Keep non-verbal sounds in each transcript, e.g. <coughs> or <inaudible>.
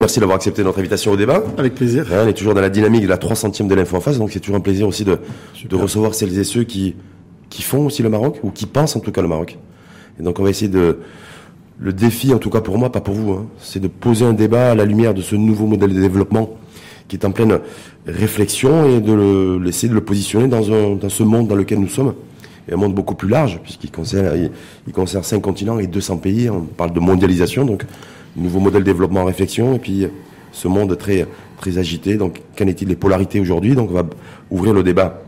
Merci d'avoir accepté notre invitation au débat. Avec plaisir. on est toujours dans la dynamique de la 300e de l'info en face, donc c'est toujours un plaisir aussi de, de recevoir celles et ceux qui, qui font aussi le Maroc, ou qui pensent en tout cas le Maroc. Et donc on va essayer de... Le défi, en tout cas pour moi, pas pour vous, hein, c'est de poser un débat à la lumière de ce nouveau modèle de développement qui est en pleine réflexion et de le, de le positionner dans, un, dans ce monde dans lequel nous sommes. Et un monde beaucoup plus large, puisqu'il concerne, il, il concerne 5 continents et 200 pays. On parle de mondialisation, donc nouveau modèle de développement en réflexion, et puis ce monde très, très agité. Donc, qu'en est-il des polarités aujourd'hui? Donc, on va ouvrir le débat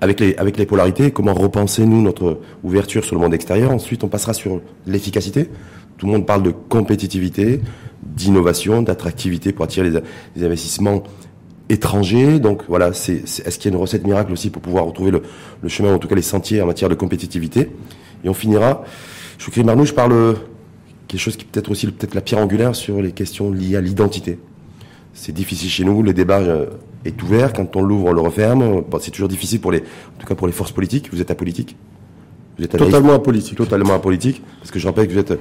avec les, avec les polarités, comment repenser, nous, notre ouverture sur le monde extérieur? Ensuite, on passera sur l'efficacité. Tout le monde parle de compétitivité, d'innovation, d'attractivité pour attirer les, investissements étrangers. Donc voilà, c'est, est-ce qu'il y a une recette miracle aussi pour pouvoir retrouver le, le, chemin, en tout cas les sentiers en matière de compétitivité? Et on finira. Choukri Marnouche parle quelque chose qui peut être aussi peut-être la pierre angulaire sur les questions liées à l'identité. C'est difficile chez nous, le débat euh, est ouvert, quand on l'ouvre, on le referme. c'est toujours difficile pour les, en tout cas pour les forces politiques. Vous êtes apolitique Vous êtes Totalement apolitique. Totalement apolitique, parce que je rappelle que vous êtes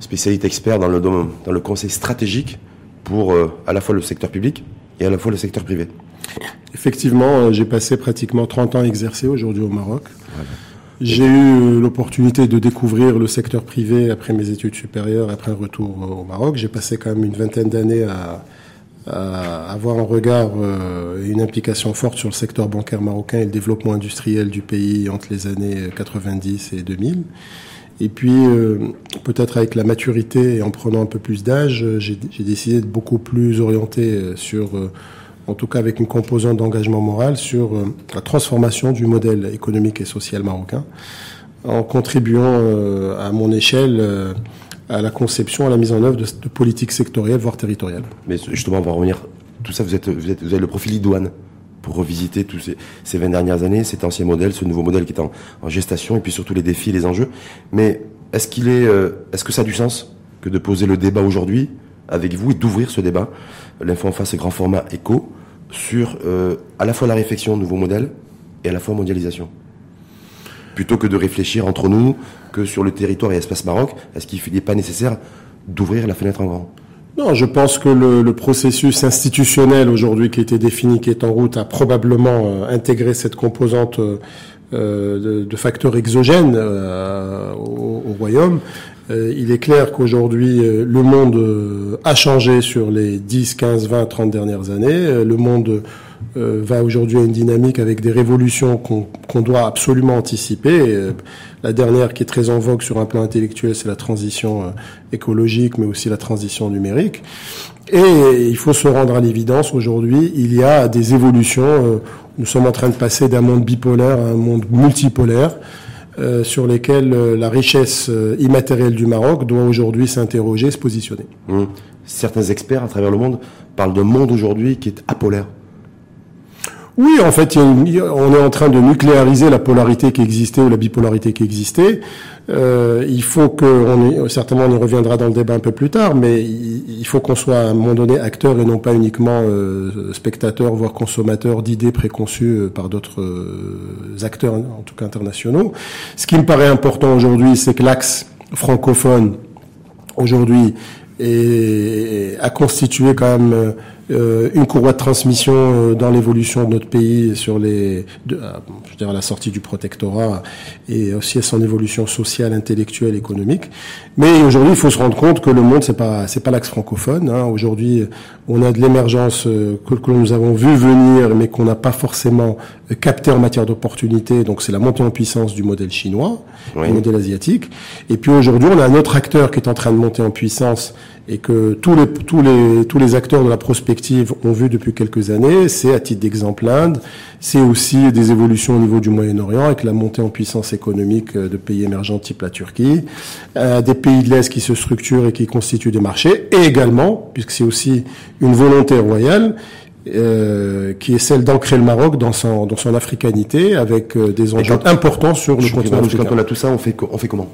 spécialiste expert dans le, dans le conseil stratégique pour euh, à la fois le secteur public et à la fois le secteur privé. Effectivement, euh, j'ai passé pratiquement 30 ans à exercer aujourd'hui au Maroc. J'ai eu l'opportunité de découvrir le secteur privé après mes études supérieures, après un retour au Maroc. J'ai passé quand même une vingtaine d'années à, avoir un regard euh, et une implication forte sur le secteur bancaire marocain et le développement industriel du pays entre les années 90 et 2000. Et puis, euh, peut-être avec la maturité et en prenant un peu plus d'âge, j'ai décidé de beaucoup plus orienter euh, sur en tout cas avec une composante d'engagement moral sur euh, la transformation du modèle économique et social marocain, en contribuant euh, à mon échelle euh, à la conception, à la mise en œuvre de, politiques sectorielles, voire territoriales. Mais justement, on va revenir. Tout ça, vous êtes, vous, êtes, vous avez le profil idoine pour revisiter tous ces, ces 20 dernières années, cet ancien modèle, ce nouveau modèle qui est en, gestation, et puis surtout les défis, les enjeux. Mais est-ce qu'il est, est-ce que ça a du sens que de poser le débat aujourd'hui avec vous et d'ouvrir ce débat? L'info en face, grand format écho sur euh, à la fois la réflexion au nouveau modèle et à la fois mondialisation Plutôt que de réfléchir entre nous que sur le territoire et espace Maroc, est-ce qu'il n'est pas nécessaire d'ouvrir la fenêtre en grand? Non, je pense que le, processus institutionnel aujourd'hui qui été défini, qui est en route, a probablement euh, intégré cette composante euh, de, facteurs exogènes au, royaume. Il est clair qu'aujourd'hui, le monde a changé sur les 10, 15, 20, 30 dernières années. Le monde euh, va aujourd'hui à une dynamique avec des révolutions qu'on doit absolument anticiper. Euh, la dernière qui est très en vogue sur un plan intellectuel, c'est la transition euh, écologique, mais aussi la transition numérique. Et il faut se rendre à l'évidence, aujourd'hui, il y a des évolutions. nous sommes en train de passer d'un monde bipolaire à un monde multipolaire. Sur lesquels la richesse immatérielle du Maroc doit aujourd'hui s'interroger, se positionner. Mmh. Certains experts à travers le monde parlent d'un monde aujourd'hui qui est apolaire. Oui, en fait, on est en train de nucléariser la polarité qui existait ou la bipolarité qui existait. Euh, il faut que, certainement, on y reviendra dans le débat un peu plus tard, mais il, faut qu'on soit à un moment donné acteur et non pas uniquement euh, spectateur, voire consommateur d'idées préconçues euh, par d'autres euh, acteurs, en tout cas internationaux. Ce qui me paraît important aujourd'hui, c'est que l'axe francophone aujourd'hui a constitué quand même euh, une courroie de transmission euh, dans l'évolution de notre pays sur les, de, euh, je veux dire, à la sortie du protectorat et aussi à son évolution sociale, intellectuelle, économique. Mais aujourd'hui, il faut se rendre compte que le monde, c'est pas, c'est pas l'axe francophone. Hein. Aujourd'hui, on a de l'émergence que, que, nous avons vu venir, mais qu'on n'a pas forcément capté en matière d'opportunités. Donc, c'est la montée en puissance du modèle chinois, du modèle asiatique. Et puis aujourd'hui, on a un autre acteur qui est en train de monter en puissance et que tous les, tous les, tous les acteurs de la prospective ont vu depuis quelques années, c'est à titre d'exemple l'Inde, c'est aussi des évolutions au niveau du Moyen-Orient avec la montée en puissance économique euh, de pays émergents type la Turquie, euh, des pays de l'Est qui se structurent et qui constituent des marchés, et également, puisque c'est aussi une volonté royale, euh, qui est celle d'ancrer le Maroc dans son, dans son africanité avec euh, des enjeux importants sur le continent africain. Quand on a tout ça, on fait, on fait comment?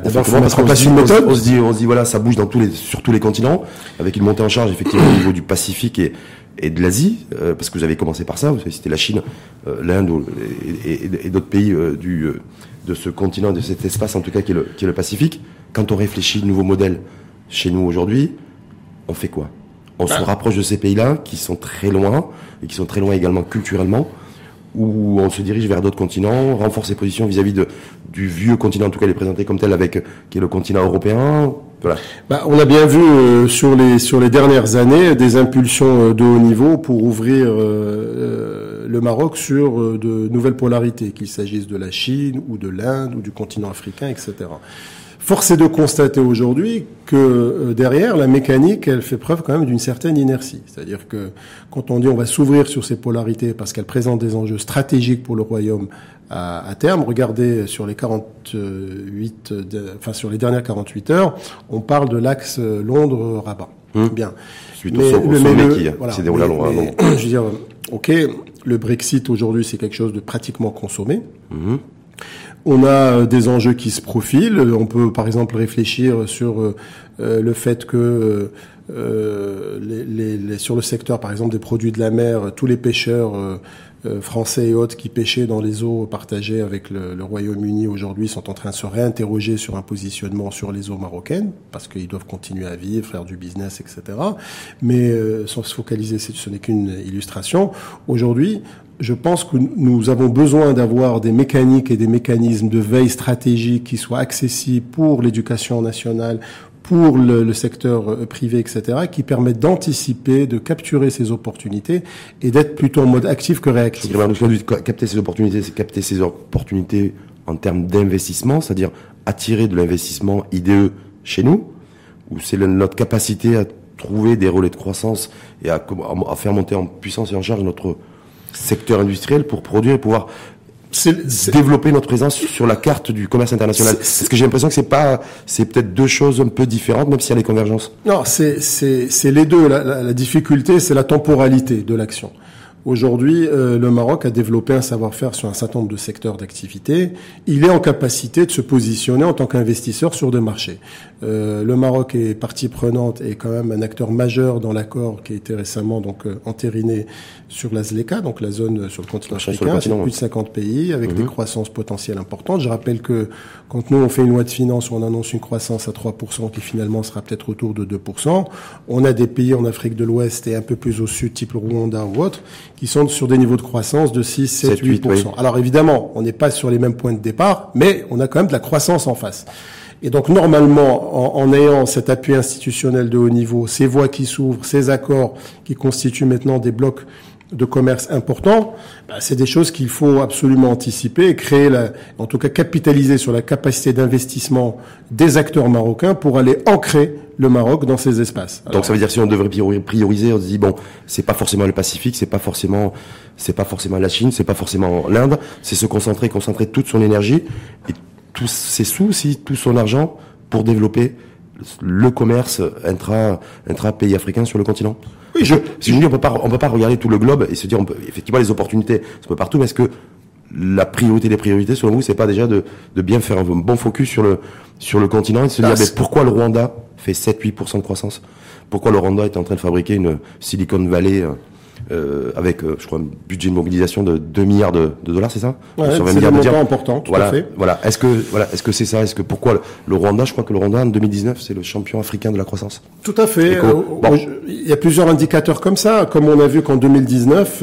Bah, mettre en place une méthode. On se dit, on se dit, voilà, ça bouge dans tous les, sur tous les continents, avec une montée en charge effectivement au niveau du Pacifique et, et de l'Asie, euh, parce que vous avez commencé par ça. Vous savez, c'était la Chine, euh, l'Inde et, et, d'autres pays euh, du de ce continent, de cet espace en tout cas qui est le, qui est le Pacifique. Quand on réfléchit nouveau modèle chez nous aujourd'hui, on fait quoi? On se ah. rapproche de ces pays-là qui sont très loin et qui sont très loin également culturellement ou on se dirige vers d'autres continents, renforce ses positions vis-à-vis de, du vieux continent, en tout cas il est présenté comme tel avec qui est le continent européen. Voilà. Bah, on a bien vu euh, sur les sur les dernières années des impulsions euh, de haut niveau pour ouvrir euh, le Maroc sur de nouvelles polarités, qu'il s'agisse de la Chine ou de l'Inde ou du continent africain, etc. Force est de constater aujourd'hui que euh, derrière, la mécanique, elle fait preuve quand même d'une certaine inertie. C'est-à-dire que quand on dit on va s'ouvrir sur ces polarités parce qu'elles présentent des enjeux stratégiques pour le royaume à, à terme, regardez sur les 48, enfin sur les dernières 48 heures, on parle de l'axe Londres-Rabat. Hum. Bien. Suite mais, au sommet qui voilà, s'est déroulé à Londres. <coughs> je veux dire, ok, le Brexit aujourd'hui c'est quelque chose de pratiquement consommé. Hum. On a euh, des enjeux qui se profilent. On peut par exemple réfléchir sur euh, euh, le fait que sur le secteur par exemple des produits de la mer, tous les pêcheurs français et autres qui pêchaient dans les eaux partagées avec le, Royaume-Uni aujourd'hui sont en train de se réinterroger sur un positionnement sur les eaux marocaines parce qu'ils doivent continuer à vivre, faire du business, etc. Mais sans se focaliser, ce n'est qu'une illustration. Aujourd'hui, je pense que nous avons besoin d'avoir des mécaniques et des mécanismes de veille stratégique qui soient accessibles pour l'éducation nationale, pour le, secteur euh, privé, etc., qui permettent d'anticiper, de capturer ces opportunités et d'être plutôt en mode actif que réactif. Capter ces opportunités, c'est capter ces opportunités en termes d'investissement, c'est-à-dire attirer de l'investissement IDE chez nous, ou c'est notre capacité à trouver des relais de croissance et à faire monter en puissance et en charge notre secteur industriel pour produire et pouvoir développer notre présence sur la carte du commerce international. Parce que j'ai l'impression que c'est pas, c'est peut-être deux choses un peu différentes, même s'il y a des convergences. Non, c'est c'est les deux. La, la difficulté, c'est la temporalité de l'action. Aujourd'hui, euh, le Maroc a développé un savoir-faire sur un certain nombre de secteurs d'activité. Il est en capacité de se positionner en tant qu'investisseur sur des marchés. Euh, le Maroc est partie prenante et quand même un acteur majeur dans l'accord qui a été récemment donc euh, entériné sur la ZLECA, donc la zone sur le continent africain, c'est plus de 50 pays avec des mhm. croissances potentielles importantes. Je rappelle que quand nous on fait une loi de finances où on annonce une croissance à 3% qui finalement sera peut-être autour de 2%, on a des pays en Afrique de l'Ouest et un peu plus au sud, type le Rwanda ou autre, qui sont sur des niveaux de croissance de 6, 7, 8%. Alors évidemment, on n'est pas sur les mêmes points de départ, mais on a quand même de la croissance en face. Et donc normalement, en, ayant cet appui institutionnel de haut niveau, ces voies qui s'ouvrent, ces accords qui constituent maintenant des blocs de commerce importants, bah, c'est des choses qu'il faut absolument anticiper et créer, la, en tout cas capitaliser sur la capacité d'investissement des acteurs marocains pour aller ancrer le Maroc dans ces espaces. Donc ça veut dire si on devrait prioriser, on se dit bon, c'est pas forcément le Pacifique, c'est pas forcément, c'est pas forcément la Chine, c'est pas forcément l'Inde, c'est se concentrer, concentrer toute son énergie et tous ses sous aussi, tout son argent pour développer le commerce intra, intra pays africain sur le continent. Oui, je, si je dis on peut pas, on peut pas regarder tout le globe et se dire on peut, effectivement les opportunités, c'est peu partout, mais est-ce que la priorité des priorités, selon vous, c'est pas déjà de, de bien faire un bon focus sur le, sur le continent et de se dire, mais pourquoi le Rwanda fait 7-8% de croissance? Pourquoi le Rwanda est en train de fabriquer une Silicon Valley euh, euh, avec, euh, je crois, un budget de mobilisation de 2 milliards de, dollars, c'est ça ouais, 20 milliards de important, tout voilà, à fait. Voilà. Est-ce que, voilà, est-ce que c'est ça Est-ce que pourquoi le, Rwanda Je crois que le Rwanda en 2019, c'est le champion africain de la croissance. Tout à fait. Euh, il y a plusieurs indicateurs comme ça, comme on a vu qu'en 2019,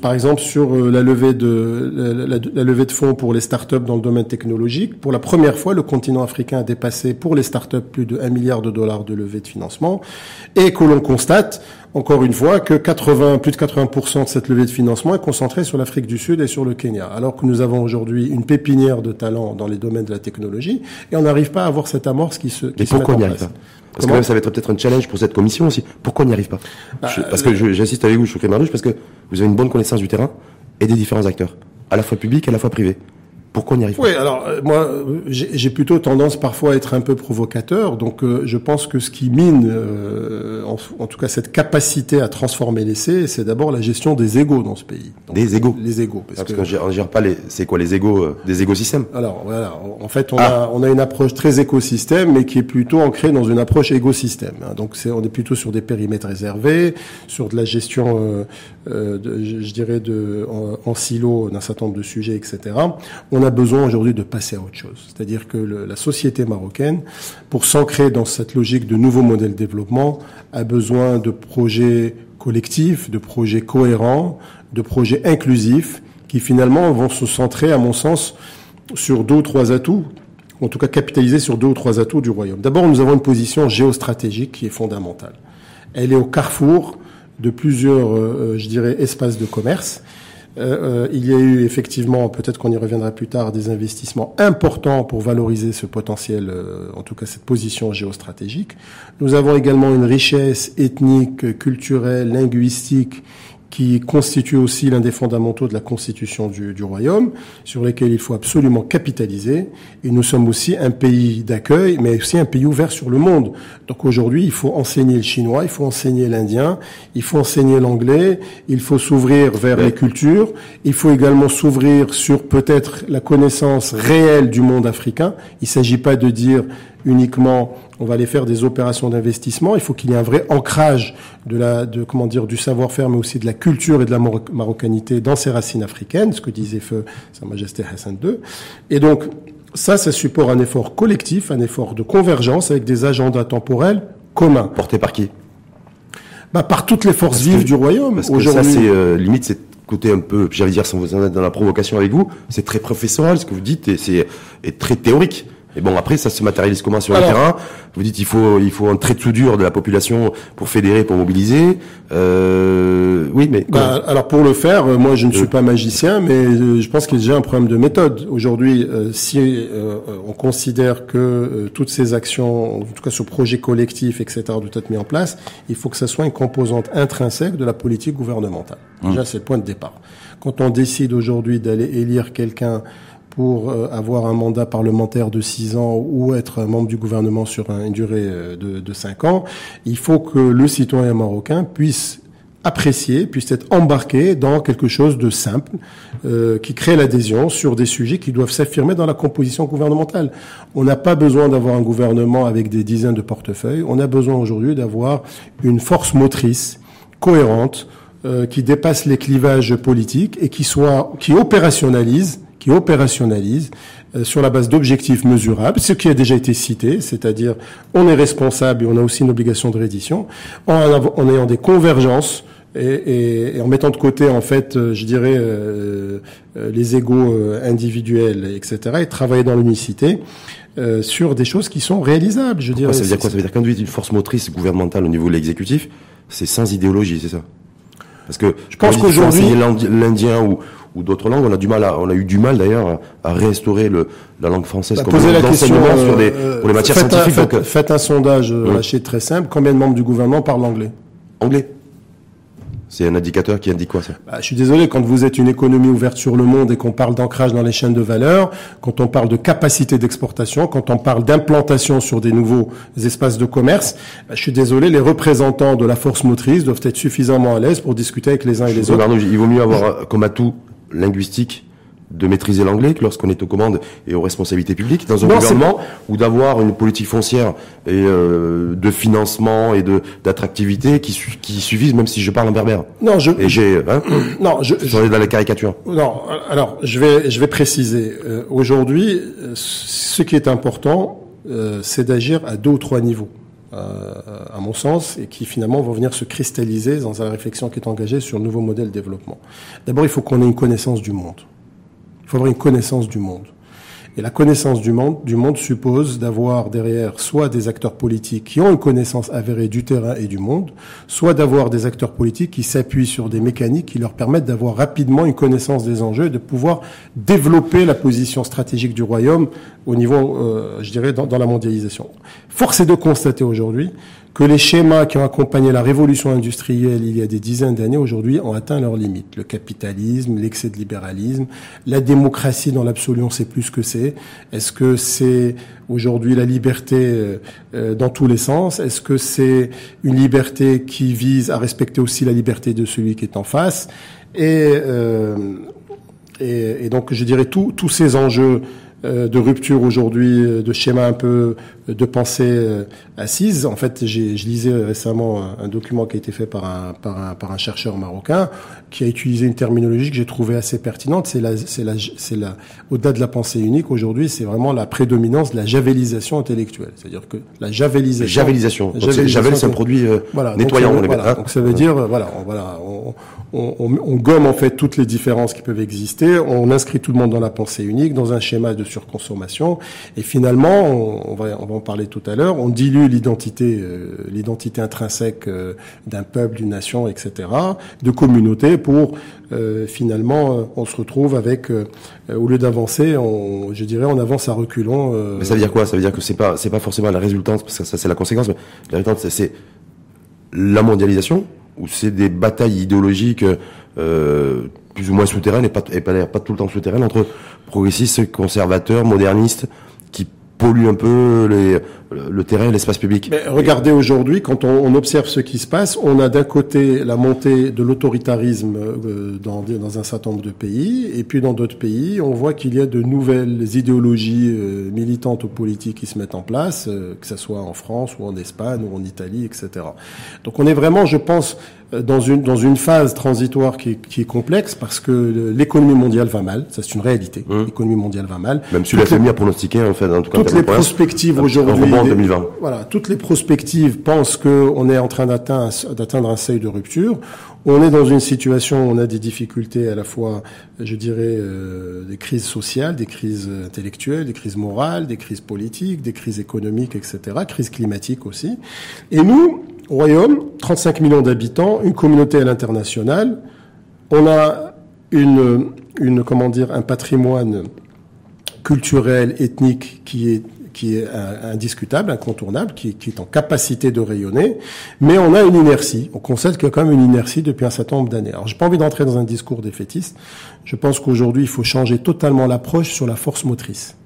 par exemple sur la levée de la, la, levée de fonds pour les startups dans le domaine technologique, pour la première fois, le continent africain a dépassé pour les startups plus de 1 milliard de dollars de levée de financement, et que l'on constate encore une fois, que 80, plus de 80% de cette levée de financement est concentrée sur l'Afrique du Sud et sur le Kenya, alors que nous avons aujourd'hui une pépinière de talents dans les domaines de la technologie, et on n'arrive pas à avoir cette amorce qui se, qui Mais pourquoi on n'y arrive pas Parce que même ça va être peut-être un challenge pour cette commission aussi. Pourquoi on n'y arrive pas bah, Parce que j'insiste avec vous, je suis Marouche, parce que vous avez une bonne connaissance du terrain et des différents acteurs, à la fois publics et à la fois privés. Pourquoi on n'y arrive pas Oui, alors euh, moi, j'ai plutôt tendance parfois à être un peu provocateur. Donc, euh, je pense que ce qui mine, euh, en, tout cas cette capacité à transformer l'essai, c'est d'abord la gestion des égaux dans ce pays. des égaux Les égaux. Parce, parce qu'on ne gère pas les... C'est quoi les égaux Des écosystèmes Alors, voilà. En fait, on, ah. a, on a une approche très écosystème, mais qui est plutôt ancrée dans une approche écosystème. Hein. Donc, c'est, on est plutôt sur des périmètres réservés, sur de la gestion, de, je, dirais, en, en silo d'un certain nombre de sujets, etc. On a besoin aujourd'hui de passer à autre chose. C'est-à-dire que la société marocaine, pour s'ancrer dans cette logique de nouveau modèle de développement, a besoin de projets collectifs, de projets cohérents, de projets inclusifs, qui finalement vont se centrer, à mon sens, sur deux ou trois atouts, en tout cas capitaliser sur deux ou trois atouts du royaume. D'abord, nous avons une position géostratégique qui est fondamentale. Elle est au carrefour de plusieurs, euh, je dirais, espaces de commerce. Euh, euh, il y a eu effectivement, peut-être qu'on y reviendra plus tard, des investissements importants pour valoriser ce potentiel, en tout cas cette position géostratégique. Nous avons également une richesse ethnique, culturelle, linguistique qui constitue aussi l'un des fondamentaux de la constitution du, du, royaume, sur lesquels il faut absolument capitaliser. Et nous sommes aussi un pays d'accueil, mais aussi un pays ouvert sur le monde. Donc aujourd'hui, il faut enseigner le chinois, il faut enseigner l'indien, il faut enseigner l'anglais, il faut s'ouvrir vers les cultures, il faut également s'ouvrir sur peut-être la connaissance réelle du monde africain. Il ne s'agit pas de dire uniquement on va aller faire des opérations d'investissement. Il faut qu'il y ait un vrai ancrage de la, de comment dire, du savoir-faire, mais aussi de la culture et de la marocanité dans ses racines africaines, ce que disait Feu Sa Majesté Hassan II. Et donc, ça, ça support un effort collectif, un effort de convergence avec des agendas temporels communs. Portés par qui? Bah, par toutes les forces vives du royaume. Parce que ça, c'est euh, limite, c'est côté un peu, j'allais dire, sans vous en être dans la provocation avec vous, c'est très professoral ce que vous dites et c'est très théorique. Et bon, après, ça se matérialise comment sur le terrain Vous dites il faut il faut un trait de soudure de la population pour fédérer, pour mobiliser. Euh, oui, mais bah, alors pour le faire, euh, moi je ne suis euh. pas magicien, mais euh, je pense qu'il y a déjà un problème de méthode. Aujourd'hui, si on considère que toutes ces actions, en tout cas ce projet collectif, etc., doivent être mis en place, il faut que ça soit une composante intrinsèque de la politique gouvernementale. Hum. Déjà, c'est le point de départ. Quand on décide aujourd'hui d'aller élire quelqu'un pour euh, avoir un mandat parlementaire de 6 ans ou être membre du gouvernement sur une durée euh, de, 5 ans, il faut que le citoyen marocain puisse apprécier, puisse être embarqué dans quelque chose de simple, euh, qui crée l'adhésion sur des sujets qui doivent s'affirmer dans la composition gouvernementale. On n'a pas besoin d'avoir un gouvernement avec des dizaines de portefeuilles, on a besoin aujourd'hui d'avoir une force motrice cohérente, qui dépasse les clivages politiques et qui soit, qui opérationnalise qui opérationnalise euh, sur la base d'objectifs mesurables, ce qui a déjà été cité, c'est-à-dire on est responsable et on a aussi une obligation de reddition, en, ayant des convergences et, et, en mettant de côté en fait, euh, je dirais, euh, les égaux individuels, etc., et travailler dans l'unicité. sur des choses qui sont réalisables, je dirais. Ça veut dire quoi? Ça veut dire une force motrice gouvernementale au niveau de l'exécutif, c'est sans idéologie, c'est ça? Parce que je pense qu'aujourd'hui, l'Indien ou, ou d'autres langues. On a du mal, à, on a eu du mal d'ailleurs à restaurer le, la langue française bah, comme poser la question sur des, euh, pour les matières scientifiques. faites, faites, un sondage euh, hum. très simple. Combien de membres du gouvernement parlent anglais? Anglais. C'est un indicateur qui indique quoi ça? Bah, Je suis désolé, quand vous êtes une économie ouverte sur le monde et qu'on parle d'ancrage dans les chaînes de valeur, quand on parle de capacité d'exportation, quand on parle d'implantation sur des nouveaux espaces de commerce, bah, je suis désolé, les représentants de la force motrice doivent être suffisamment à l'aise pour discuter avec les uns et les autres. il vaut mieux avoir comme atout linguistique de maîtriser l'anglais que lorsqu'on est aux commandes et aux responsabilités publiques dans un gouvernement ou d'avoir une politique foncière et euh, de financement et de d'attractivité qui qui suffisent même si je parle en berbère. Non, je et j'ai hein, <clears throat> non, je, je dans la caricature. Non, alors je vais je vais préciser euh, aujourd'hui ce qui est important euh, c'est d'agir à deux ou trois niveaux. Euh, à mon sens, et qui finalement vont venir se cristalliser dans la réflexion qui est engagée sur le nouveau modèle de développement. D'abord, il faut qu'on ait une connaissance du monde. Il faut avoir une connaissance du monde. Et la connaissance du monde, suppose d'avoir derrière soit des acteurs politiques qui ont une connaissance avérée du terrain et du monde, soit d'avoir des acteurs politiques qui s'appuient sur des mécaniques qui leur permettent d'avoir rapidement une connaissance des enjeux et de pouvoir développer la position stratégique du royaume au niveau, euh, je dirais, dans la mondialisation. Force est de constater aujourd'hui que les schémas qui ont accompagné la révolution industrielle il y a des dizaines d'années aujourd'hui ont atteint leurs limites. Le capitalisme, l'excès de libéralisme, la démocratie dans l'absolu, on sait plus ce que c'est. Est-ce que c'est aujourd'hui la liberté euh, euh, dans tous les sens? Est-ce que c'est une liberté qui vise à respecter aussi la liberté de celui qui est en face? Et, euh, et, et, donc je dirais tous ces enjeux euh, de rupture aujourd'hui, de schéma un peu de pensée euh, assise. En fait, je lisais récemment un, document qui a été fait par un, par un, par un chercheur marocain qui a utilisé une terminologie que j'ai trouvée assez pertinente. C'est la, c'est la, c'est la, au-delà de la pensée unique aujourd'hui, c'est vraiment la prédominance de la javelisation intellectuelle. C'est-à-dire que la javelisation. Javelisation. javel, c'est un produit voilà, nettoyant. Donc, voilà, donc ça veut dire, voilà, on, voilà, on, on, on, gomme en fait toutes les différences qui peuvent exister. On inscrit tout le monde dans la pensée unique, dans un schéma de surconsommation, et finalement, on, va, on va en parler tout à l'heure, on dilue l'identité, euh, l'identité intrinsèque euh, d'un peuple, d'une nation, etc., de communauté, pour euh, finalement, on se retrouve avec, au lieu d'avancer, on, je dirais, on avance à reculons. Mais ça veut dire quoi? Ça veut dire que c'est pas, c'est pas forcément la résultante, parce que ça, c'est la conséquence. Mais la résultante, c'est la mondialisation ou c'est des batailles idéologiques plus ou moins souterraines et pas, et pas, pas tout le temps souterraines entre progressistes, conservateurs, modernistes, qui polluent un peu les, le terrain, l'espace public. Mais regardez aujourd'hui, quand on, observe ce qui se passe, on a d'un côté la montée de l'autoritarisme euh, dans, dans, un certain nombre de pays, et puis dans d'autres pays, on voit qu'il y a de nouvelles idéologies euh, militantes ou politiques qui se mettent en place, euh, que ce soit en France ou en Espagne ou en Italie, etc. Donc on est vraiment, je pense, dans une dans une phase transitoire qui est, qui est complexe parce que l'économie mondiale va mal, ça c'est une réalité. Mmh. L'économie mondiale va mal. Même si la famille a pronostiqué en fait, en tout cas, toutes les perspectives aujourd'hui 2020. Voilà, toutes les prospectives pensent qu'on est en train d'atteindre un seuil de rupture. On est dans une situation où on a des difficultés à la fois, je dirais, euh, des crises sociales, des crises intellectuelles, des crises morales, des crises politiques, des crises économiques, etc., crises climatiques aussi. Et nous, au Royaume, 35 millions d'habitants, une communauté à l'international, on a une, une, comment dire, un patrimoine culturel, ethnique qui est qui est indiscutable, incontournable, qui, est en capacité de rayonner, mais on a une inertie. On constate qu'il y a quand même une inertie depuis un certain nombre d'années. Alors, j'ai pas envie d'entrer dans un discours défaitiste. Je pense qu'aujourd'hui, il faut changer totalement l'approche sur la force motrice.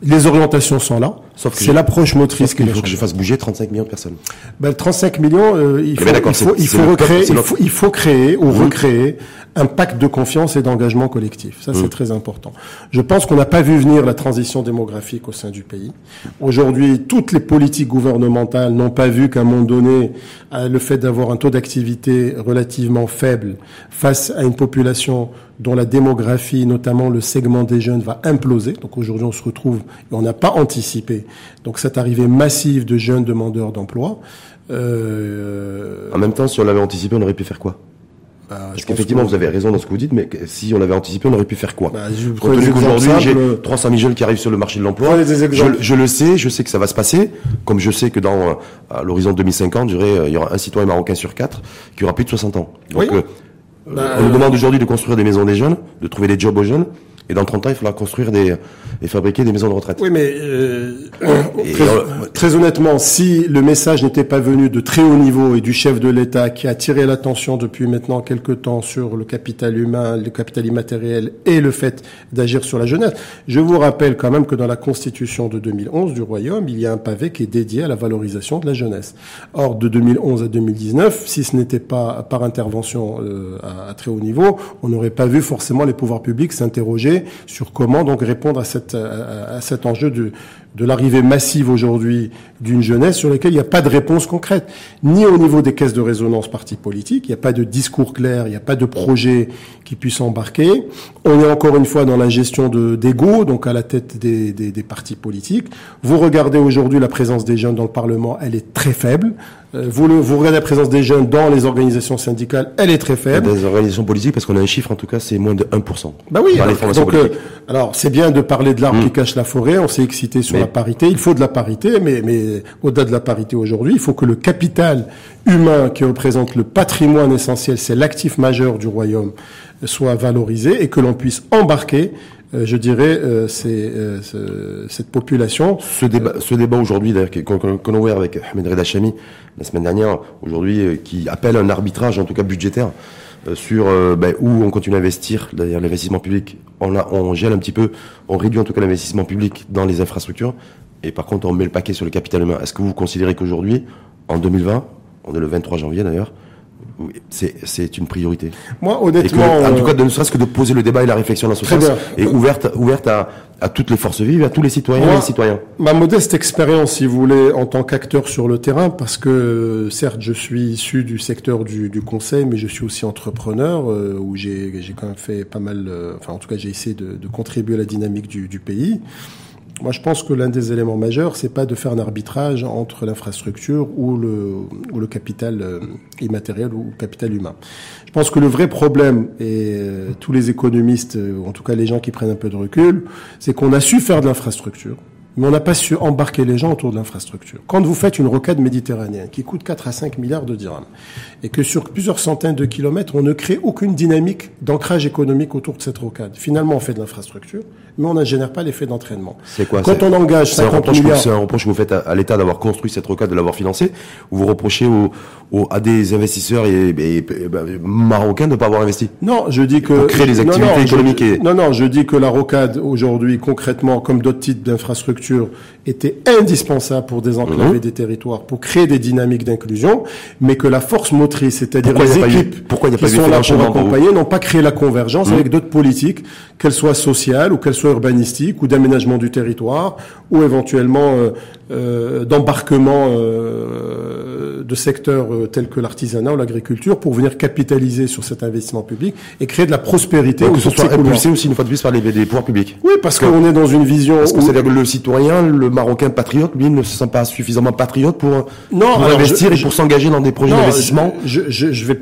Les orientations sont là. Sauf que c'est l'approche motrice qu'il faut que je fasse bouger 35 millions de personnes. Ben, 35 millions, euh, il, faut, il, faut, il, faut recréer, il, faut, il faut créer ou recréer un pacte de confiance et d'engagement collectif. Ça, c'est très important. Je pense qu'on n'a pas vu venir la transition démographique au sein du pays. Aujourd'hui, toutes les politiques gouvernementales n'ont pas vu qu'à un moment donné, euh, le fait d'avoir un taux d'activité relativement faible face à une population dont la démographie, notamment le segment des jeunes, va imploser. Donc aujourd'hui, on se retrouve, et on n'a pas anticipé. Donc cette arrivée massive de jeunes demandeurs d'emploi. Euh... En même temps, si on l'avait anticipé, on aurait pu faire quoi? Bah, Parce qu'effectivement, vous avez raison dans ce que vous dites, mais si on l'avait anticipé, on aurait pu faire quoi? Bah, qu'aujourd'hui, j'ai 300 000 jeunes qui arrivent sur le marché de l'emploi, je, le sais, je sais que ça va se passer, comme je sais que dans à l'horizon 2050, il y aura un citoyen marocain sur quatre qui aura plus de 60 ans. Donc, euh, bah, on nous demande aujourd'hui de construire des maisons des jeunes, de trouver des jobs aux jeunes. Et dans 30 ans, il faudra construire des et fabriquer des maisons de retraite. Oui, mais euh, très, honnêtement, si le message n'était pas venu de très haut niveau et du chef de l'État qui a tiré l'attention depuis maintenant quelques temps sur le capital humain, le capital immatériel et le fait d'agir sur la jeunesse, je vous rappelle quand même que dans la Constitution de 2011 du Royaume, il y a un pavé qui est dédié à la valorisation de la jeunesse. Or, de 2011 à 2019, si ce n'était pas par intervention euh, à, à très haut niveau, on n'aurait pas vu forcément les pouvoirs publics s'interroger sur comment donc répondre à, cet enjeu de, l'arrivée massive aujourd'hui d'une jeunesse sur laquelle il n'y a pas de réponse concrète, ni au niveau des caisses de résonance partis politiques, il n'y a pas de discours clair, il n'y a pas de projet qui puisse embarquer. On est encore une fois dans la gestion de d'ego, donc à la tête des partis politiques. Vous regardez aujourd'hui la présence des jeunes dans le Parlement, elle est très faible. Euh, vous, le, vous regardez la présence des jeunes dans les organisations syndicales, elle est très faible. Des organisations politiques, parce qu'on a un chiffre, en tout cas, c'est moins de 1%. Bah oui, donc, euh, alors c'est bien de parler de l'arbre qui hmm. cache la forêt, on s'est excité sur la parité, il faut de la parité, mais, mais au-delà de la parité aujourd'hui, il faut que le capital humain qui représente le patrimoine essentiel, c'est l'actif majeur du royaume, soit valorisé et que l'on puisse embarquer je dirais, euh, euh, cette population. Ce débat, aujourd'hui, qu'on a avec Ahmed Reda la semaine dernière, aujourd'hui, qui appelle un arbitrage, en tout cas budgétaire, sur ben, où on continue à investir, d'ailleurs l'investissement public, on, on gèle un petit peu, on réduit en tout cas l'investissement public dans les infrastructures, et par contre on met le paquet sur le capital humain. Est-ce que vous considérez qu'aujourd'hui, en 2020, on est le 23 janvier d'ailleurs, c'est une priorité. Moi, honnêtement, en tout cas, ne serait-ce que de poser le débat et la réflexion dans ce sens, et ouverte, ouverte à, à toutes les forces vives, à tous les citoyens et les citoyens. Ma modeste expérience, si vous voulez, en tant qu'acteur sur le terrain, parce que certes, je suis issu du secteur du, du conseil, mais je suis aussi entrepreneur, euh, où j'ai quand même fait pas mal, euh, enfin en tout cas, j'ai essayé de, de, contribuer à la dynamique du, du pays. Moi, je pense que l'un des éléments majeurs, c'est pas de faire un arbitrage entre l'infrastructure ou le, ou le capital euh, immatériel ou le capital humain. Je pense que le vrai problème, et euh, tous les économistes, euh, ou en tout cas les gens qui prennent un peu de recul, c'est qu'on a su faire de l'infrastructure, mais on n'a pas su embarquer les gens autour de l'infrastructure. Quand vous faites une rocade méditerranéenne qui coûte 4 à 5 milliards de dirhams, et que sur plusieurs centaines de kilomètres, on ne crée aucune dynamique d'ancrage économique autour de cette rocade. Finalement, on fait de l'infrastructure, mais on ne génère pas l'effet d'entraînement. C'est quoi Quand on engage 50 milliards... C'est un reproche que vous faites à, l'État d'avoir construit cette rocade, de l'avoir financée, ou vous reprochez à des investisseurs et, bah, marocains de ne pas avoir investi Non, je dis que... Pour créer des activités économiques et... Non, non, je dis que la rocade, aujourd'hui, concrètement, comme d'autres types d'infrastructures, était indispensable pour désenclaver mhm. des territoires, pour créer des dynamiques d'inclusion, mais que la force motrice, c'est-à-dire les équipes pourquoi qui sont là pour accompagner, n'ont pas créé la convergence mhm. avec d'autres politiques, qu'elles soient sociales ou qu'elles soient urbanistiques ou d'aménagement du territoire ou éventuellement euh, euh, d'embarquement euh, de secteurs euh, tels que l'artisanat ou l'agriculture pour venir capitaliser sur cet investissement public et créer de la prospérité. Donc, que ce soit impulsé aussi une fois de plus par les, pouvoirs publics. Oui, parce qu'on est dans une vision. Parce que c'est-à-dire que le citoyen, le Marocain patriote, lui, ne se sent pas suffisamment patriote pour, non, investir et pour s'engager dans des projets d'investissement. Je, je,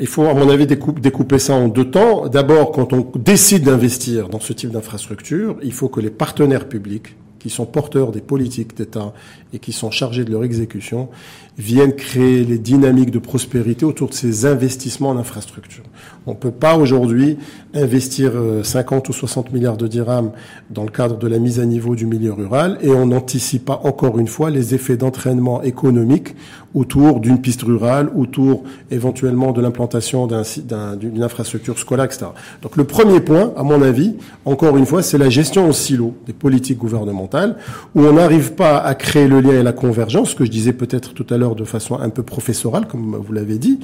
il faut, à mon avis, découper ça en deux temps. D'abord, quand on décide d'investir dans ce type d'infrastructure, il faut que les partenaires publics qui sont porteurs des politiques d'État et qui sont chargés de leur exécution, viennent créer les dynamiques de prospérité autour de ces investissements en infrastructure. On ne peut pas aujourd'hui investir 50 euh, ou 60 milliards de dirhams dans le cadre de la mise à niveau du milieu rural et on n'anticipe pas encore une fois les effets d'entraînement économique autour d'une piste rurale, autour éventuellement de l'implantation d'une infrastructure scolaire, etc. Donc le premier point, à mon avis, encore une fois, c'est la gestion au silo des politiques gouvernementales où on n'arrive pas à créer le lien et la convergence, ce que je disais peut-être tout à l'heure de façon un peu professorale, comme vous l'avez dit.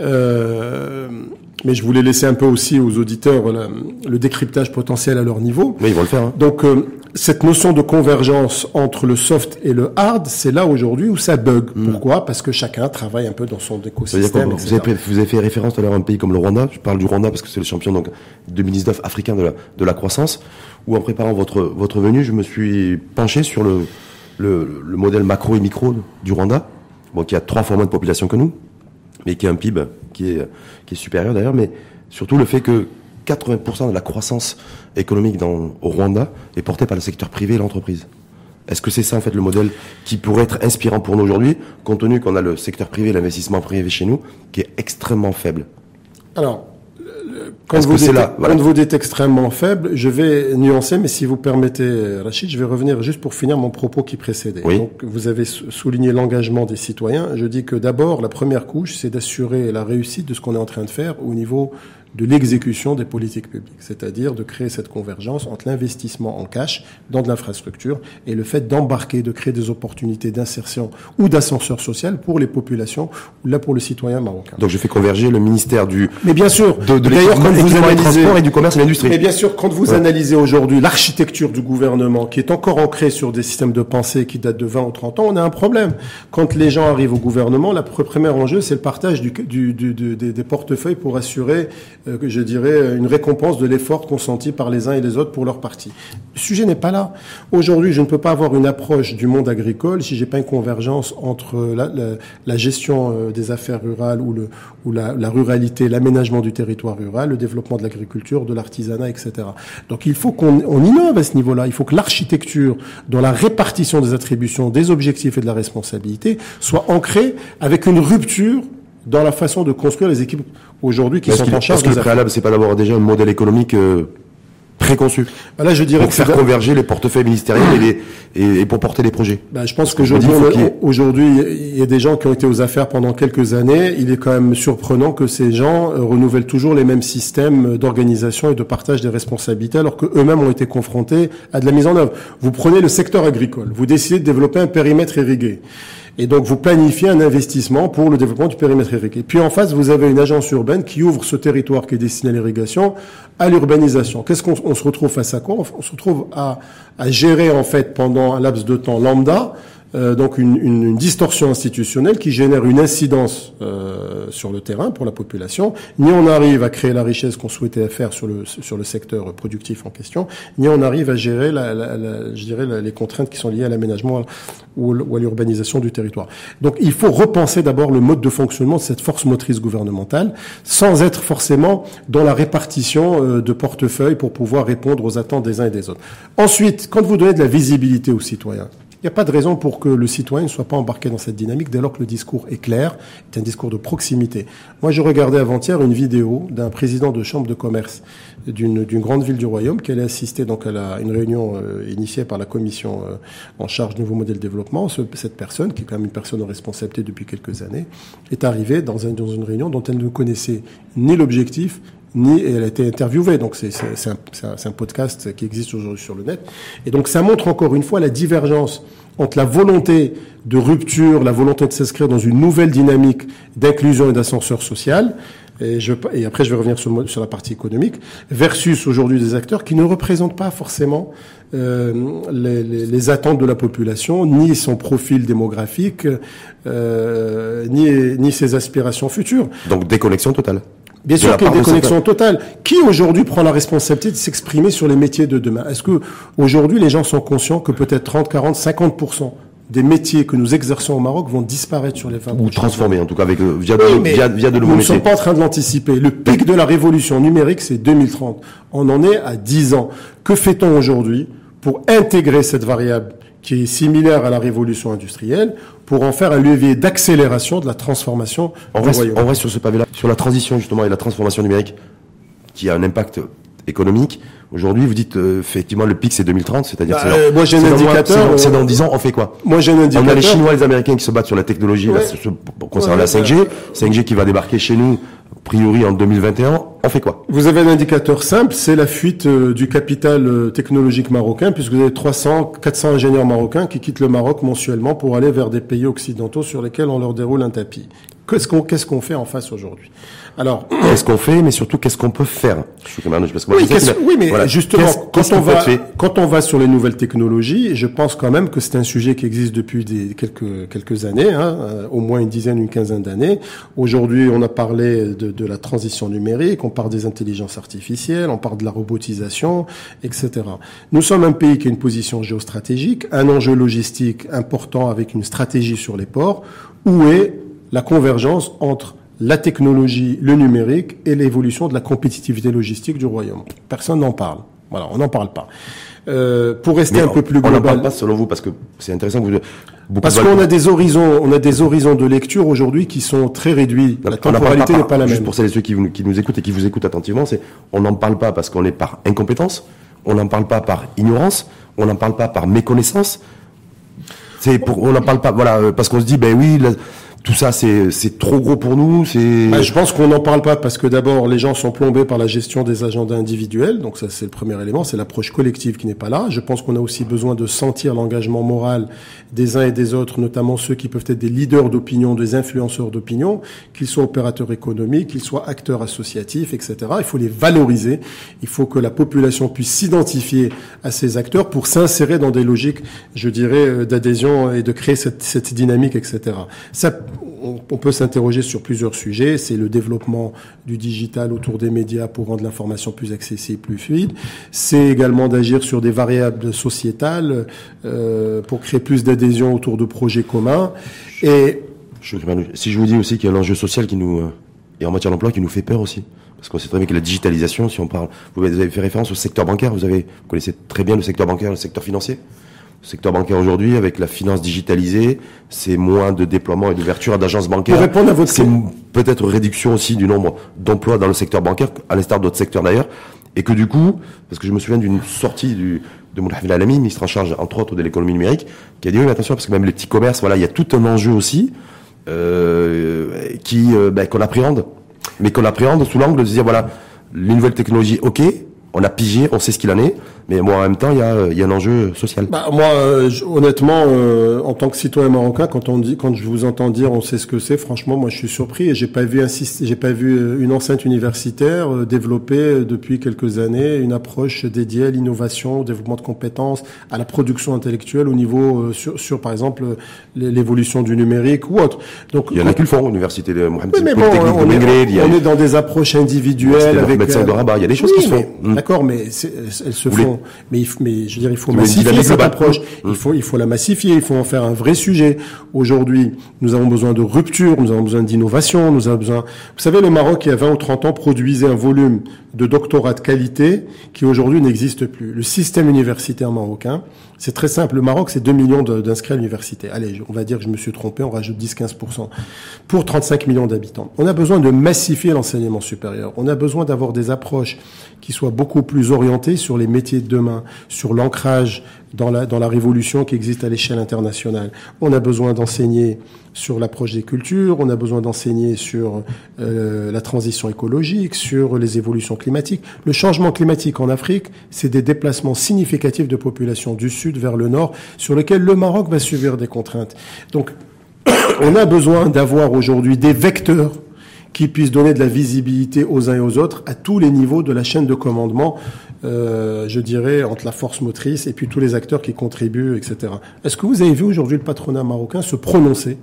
Euh, mais je voulais laisser un peu aussi aux auditeurs le, décryptage potentiel à leur niveau. Oui, ils vont le faire. Hein. Donc, euh, cette notion de convergence entre le soft et le hard, c'est là aujourd'hui où ça bug. Hmm. Pourquoi? Parce que chacun travaille un peu dans son écosystème. Vous avez, vous avez, fait référence à l'heure à un pays comme le Rwanda. Je parle du Rwanda parce que c'est le champion donc 2019 africain de la, de la croissance. Où en préparant votre votre venue, je me suis penché sur le le, le modèle macro et micro du Rwanda, bon, qui a trois fois moins de population que nous, mais qui a un PIB qui est, qui est supérieur d'ailleurs, mais surtout le fait que 80% de la croissance économique dans, au Rwanda est portée par le secteur privé et l'entreprise. Est-ce que c'est ça en fait le modèle qui pourrait être inspirant pour nous aujourd'hui, compte tenu qu'on a le secteur privé, l'investissement privé chez nous, qui est extrêmement faible? Alors, quand vous, là, vous dites extrêmement faible, je vais nuancer, mais si vous permettez, Rachid, je vais revenir juste pour finir mon propos qui précédait. Donc, vous avez souligné l'engagement des citoyens. Je dis que d'abord, la première couche, c'est d'assurer la réussite de ce qu'on est en train de faire au niveau de l'exécution des politiques publiques, c'est-à-dire de créer cette convergence entre l'investissement en cash dans de l'infrastructure et le fait d'embarquer, de créer des opportunités d'insertion ou d'ascenseur social pour les populations ou là pour le citoyen marocain. Donc je fais converger le ministère du Mais bien sûr, de, de d'ailleurs quand vous analysez et du commerce et l'industrie. Mais bien sûr, quand vous analysez aujourd'hui l'architecture du gouvernement qui est encore ancrée sur des systèmes de pensée qui datent de 20 ou 30 ans, on a un problème. Quand les gens arrivent au gouvernement, le premier enjeu c'est le partage du, du, du, des, des portefeuilles pour assurer je dirais, une récompense de l'effort consenti par les uns et les autres pour leur partie. Le sujet n'est pas là. Aujourd'hui, je ne peux pas avoir une approche du monde agricole si j'ai pas une convergence entre la, la, gestion euh, des affaires rurales ou, la, ruralité, l'aménagement du territoire rural, le développement de l'agriculture, de l'artisanat, etc. Donc il faut qu'on on innove à ce niveau-là. Il faut que l'architecture dans la répartition des attributions, des objectifs et de la responsabilité soit ancrée avec une rupture dans la façon de construire les équipes aujourd'hui qui sont en charge. Parce que le préalable, c'est pas d'avoir déjà un modèle économique euh, préconçu. Bah là, je dirais pour faire converger les portefeuilles ministériels et, les, et, pour porter les projets. Bah, je pense qu'aujourd'hui, aujourd'hui, il y a des gens qui ont été aux affaires pendant quelques années. Il est quand même surprenant que ces gens euh, renouvellent toujours les mêmes systèmes d'organisation et de partage des responsabilités, alors queux mêmes ont été confrontés à de la mise en œuvre. Vous prenez le secteur agricole, vous décidez de développer un périmètre irrigué. Et donc, vous planifiez un investissement pour le développement du périmètre irrigué. Et puis, en face, vous avez une agence urbaine qui ouvre ce territoire qui est destiné à l'irrigation à l'urbanisation. Qu'est-ce qu'on se retrouve face à quoi On se retrouve à gérer, en fait, pendant un laps de temps lambda, euh, donc une, une, distorsion institutionnelle qui génère une incidence euh, sur le terrain pour la population. Ni on arrive à créer la richesse qu'on souhaitait faire sur le sur le secteur productif en question, ni on arrive à gérer, la, la, la, je dirais, les contraintes qui sont liées à l'aménagement ou, ou à l'urbanisation du territoire. Donc il faut repenser d'abord le mode de fonctionnement de cette force motrice gouvernementale, sans être forcément dans la répartition euh, de portefeuilles pour pouvoir répondre aux attentes des uns et des autres. Ensuite, quand vous donnez de la visibilité aux citoyens, il n'y a pas de raison pour que le citoyen ne soit pas embarqué dans cette dynamique dès lors que le discours est clair, est un discours de proximité. Moi, je regardais avant-hier une vidéo d'un président de chambre de commerce d'une grande ville du royaume qui allait assister donc à une réunion euh, initiée par la commission euh, en charge du nouveau modèle de développement. cette personne, qui est quand même une personne en responsabilité depuis quelques années, est arrivée dans une réunion dont elle ne connaissait ni l'objectif ni elle a été interviewée. Donc c'est un, podcast qui existe aujourd'hui sur le net. Et donc ça montre encore une fois la divergence entre la volonté de rupture, la volonté de s'inscrire dans une nouvelle dynamique d'inclusion et d'ascenseur social, et, après je vais revenir sur, la partie économique, versus aujourd'hui des acteurs qui ne représentent pas forcément euh, les, attentes de la population, ni son profil démographique, euh, ni, ni ses aspirations futures. Donc déconnexion totale. Bien sûr qu'il y a des connexions totales. Qui aujourd'hui prend la responsabilité de s'exprimer sur les métiers de demain? Est-ce que aujourd'hui les gens sont conscients que peut-être 30, 40, 50 des métiers que nous exerçons au Maroc vont disparaître sur les 20 Ou transformer, en tout cas, avec, euh, via, de, via, via, de nouveaux Nous ne sommes pas en train de l'anticiper. Le pic de la révolution numérique, c'est 2030. On en est à 10 ans. Que fait-on aujourd'hui pour intégrer cette variable qui est similaire à la révolution industrielle, pour en faire un levier d'accélération de la transformation on reste, On reste sur ce pavé-là, sur la transition justement et la transformation numérique, qui a un impact économique. Aujourd'hui, vous dites euh, effectivement le pic c'est 2030, c'est-à-dire bah, euh, moi j'ai un indicateur. C'est dans, 10 ans, on fait quoi Moi j'ai un indicateur. On a les Chinois, et les Américains qui se battent sur la technologie concernant la 5G, 5G qui va débarquer chez nous a priori en 2021, on fait quoi? Vous avez un indicateur simple, c'est la fuite euh, du capital euh, technologique marocain, puisque vous avez 300, 400 ingénieurs marocains qui quittent le Maroc mensuellement pour aller vers des pays occidentaux sur lesquels on leur déroule un tapis. Qu'est-ce qu'on qu'est-ce qu'on fait en face aujourd'hui? Alors, <clears throat> qu'est-ce qu'on fait, mais surtout qu'est-ce qu'on peut faire? Oui, mais justement, quand on va quand on va sur les nouvelles technologies, je pense quand même que c'est un sujet qui existe depuis des, quelques quelques années, hein, euh, au moins une dizaine, une quinzaine d'années. Aujourd'hui, on a parlé de, de, la transition numérique, on parle des intelligences artificielles, on parle de la robotisation, etc. Nous sommes un pays qui a une position géostratégique, un enjeu logistique important avec une stratégie sur les ports. Où est la convergence entre la technologie, le numérique et l'évolution de la compétitivité logistique du royaume. Personne n'en parle. Voilà, on n'en parle pas. Euh, pour rester un peu plus global. On n'en parle pas selon vous parce que c'est intéressant que vous. Parce qu'on a des horizons, on a des horizons de lecture aujourd'hui qui sont très réduits. La temporalité n'est pas la même. Juste pour celles et ceux qui, qui nous écoutent et qui vous écoutent attentivement, c'est on n'en parle pas parce qu'on est par incompétence, on n'en parle pas par ignorance, on n'en parle pas par méconnaissance. C'est pour, on n'en parle pas, voilà, euh, parce qu'on se dit, ben oui, tout ça, c'est trop gros pour nous. C'est. Bah, je pense qu'on n'en parle pas parce que d'abord, les gens sont plombés par la gestion des agendas individuels. Donc ça, c'est le premier élément. C'est l'approche collective qui n'est pas là. Je pense qu'on a aussi besoin de sentir l'engagement moral des uns et des autres, notamment ceux qui peuvent être des leaders d'opinion, des influenceurs d'opinion, qu'ils soient opérateurs économiques, qu'ils soient acteurs associatifs, etc. Il faut les valoriser. Il faut que la population puisse s'identifier à ces acteurs pour s'insérer dans des logiques, je dirais, euh, d'adhésion et de créer cette, cette dynamique, etc. Ça, on peut s'interroger sur plusieurs sujets. C'est le développement du digital autour des médias pour rendre l'information plus accessible, plus fluide. C'est également d'agir sur des variables sociétales euh, pour créer plus d'adhésion autour de projets communs. Et si je vous dis aussi qu'il y a l'enjeu social qui nous euh, et en matière d'emploi qui nous fait peur aussi. Parce qu'on sait très bien que la digitalisation, si on parle, vous avez fait référence au secteur bancaire, vous avez, vous connaissez très bien le secteur bancaire, le secteur financier secteur bancaire aujourd'hui, avec la finance digitalisée, c'est moins de déploiement et d'ouverture d'agences bancaires. Pour répondre à votre c'est peut-être réduction aussi du nombre d'emplois dans le secteur bancaire, à l'instar d'autres secteurs d'ailleurs, et que du coup, parce que je me souviens d'une sortie du, de Moulahil Alami, ministre en charge entre autres de l'économie numérique, qui a dit oui, mais attention parce que même les petits commerces, voilà, il y a tout un enjeu aussi euh, qui euh, ben, qu'on appréhende, mais qu'on appréhende sous l'angle de se dire voilà, les nouvelles technologies, ok, on a pigé, on sait ce qu'il en est, mais moi en même temps, il y a, y a un enjeu social. Bah, moi, euh, honnêtement, euh, en tant que citoyen marocain, quand on dit, quand je vous entends dire, on sait ce que c'est, franchement, moi, je suis surpris et j'ai pas vu j'ai pas vu euh, une enceinte universitaire développer depuis quelques années une approche dédiée à l'innovation, au développement de compétences, à la production intellectuelle au niveau sur, sur par exemple l'évolution du numérique ou autre. Donc il y en a qui le font, l'université de Mohamed oui, mais bon, on, est, on est dans des approches individuelles avec de Rabat. Il y a des choses qui se font. D'accord, mais elles se font. Mais, mais je veux dire, il faut massifier cette approche. Il faut, il faut la massifier. Il faut en faire un vrai sujet. Aujourd'hui, nous avons besoin de rupture. Nous avons besoin d'innovation. Nous avons besoin. Vous savez, le Maroc, il y a 20 ou 30 ans, produisait un volume de doctorat de qualité qui aujourd'hui n'existe plus. Le système universitaire marocain, c'est très simple. Le Maroc, c'est 2 millions d'inscrits à l'université. Allez, on va dire que je me suis trompé, on rajoute 10-15%. Pour 35 millions d'habitants. On a besoin de massifier l'enseignement supérieur. On a besoin d'avoir des approches qui soient beaucoup plus orientées sur les métiers de demain, sur l'ancrage dans la, dans la révolution qui existe à l'échelle internationale. On a besoin d'enseigner sur l'approche des cultures, on a besoin d'enseigner sur euh, la transition écologique, sur les évolutions climatiques. Le changement climatique en Afrique, c'est des déplacements significatifs de population du sud vers le nord, sur lesquels le Maroc va subir des contraintes. Donc, <coughs> on a besoin d'avoir aujourd'hui des vecteurs qui puissent donner de la visibilité aux uns et aux autres à tous les niveaux de la chaîne de commandement, euh, je dirais, entre la force motrice et puis tous les acteurs qui contribuent, etc. Est-ce que vous avez vu aujourd'hui le patronat marocain se prononcer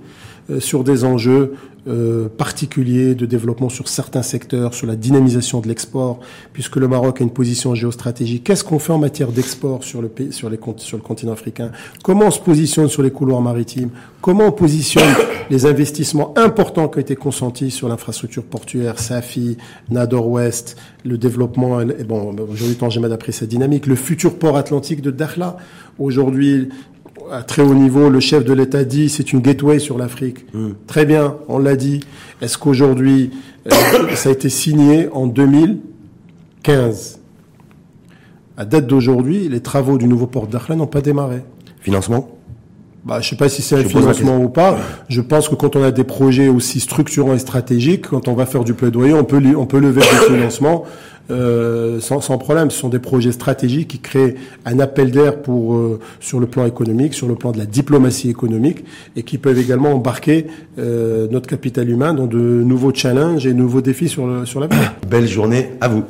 sur des enjeux euh, particuliers de développement sur certains secteurs, sur la dynamisation de l'export, puisque le Maroc a une position géostratégique. Qu'est-ce qu'on fait en matière d'export sur le pays, sur, les, sur le continent africain? Comment on se positionne sur les couloirs maritimes? Comment on positionne <coughs> les investissements importants qui ont été consentis sur l'infrastructure portuaire, Safi, Nador Ouest, le développement, bon, aujourd'hui, d'après cette dynamique, le futur port atlantique de Dakhla? Aujourd'hui, à très haut niveau, le chef de l'État dit c'est une gateway sur l'Afrique. Hmm. Très bien, on l'a dit. Est-ce qu'aujourd'hui, euh, <coughs> ça a été signé en 2015 À date d'aujourd'hui, les travaux du nouveau port d'Akhla n'ont pas démarré. Financement? Bah, je sais pas si c'est un financement ou pas. Je pense que quand on a des projets aussi structurants et stratégiques, quand on va faire du plaidoyer, on peut, on peut lever des <coughs> financements euh, sans, sans, problème. Ce sont des projets stratégiques qui créent un appel d'air pour euh, sur le plan économique, sur le plan de la diplomatie économique, et qui peuvent également embarquer euh, notre capital humain dans de nouveaux challenges et nouveaux défis sur le, sur l'avenir. Belle journée à vous.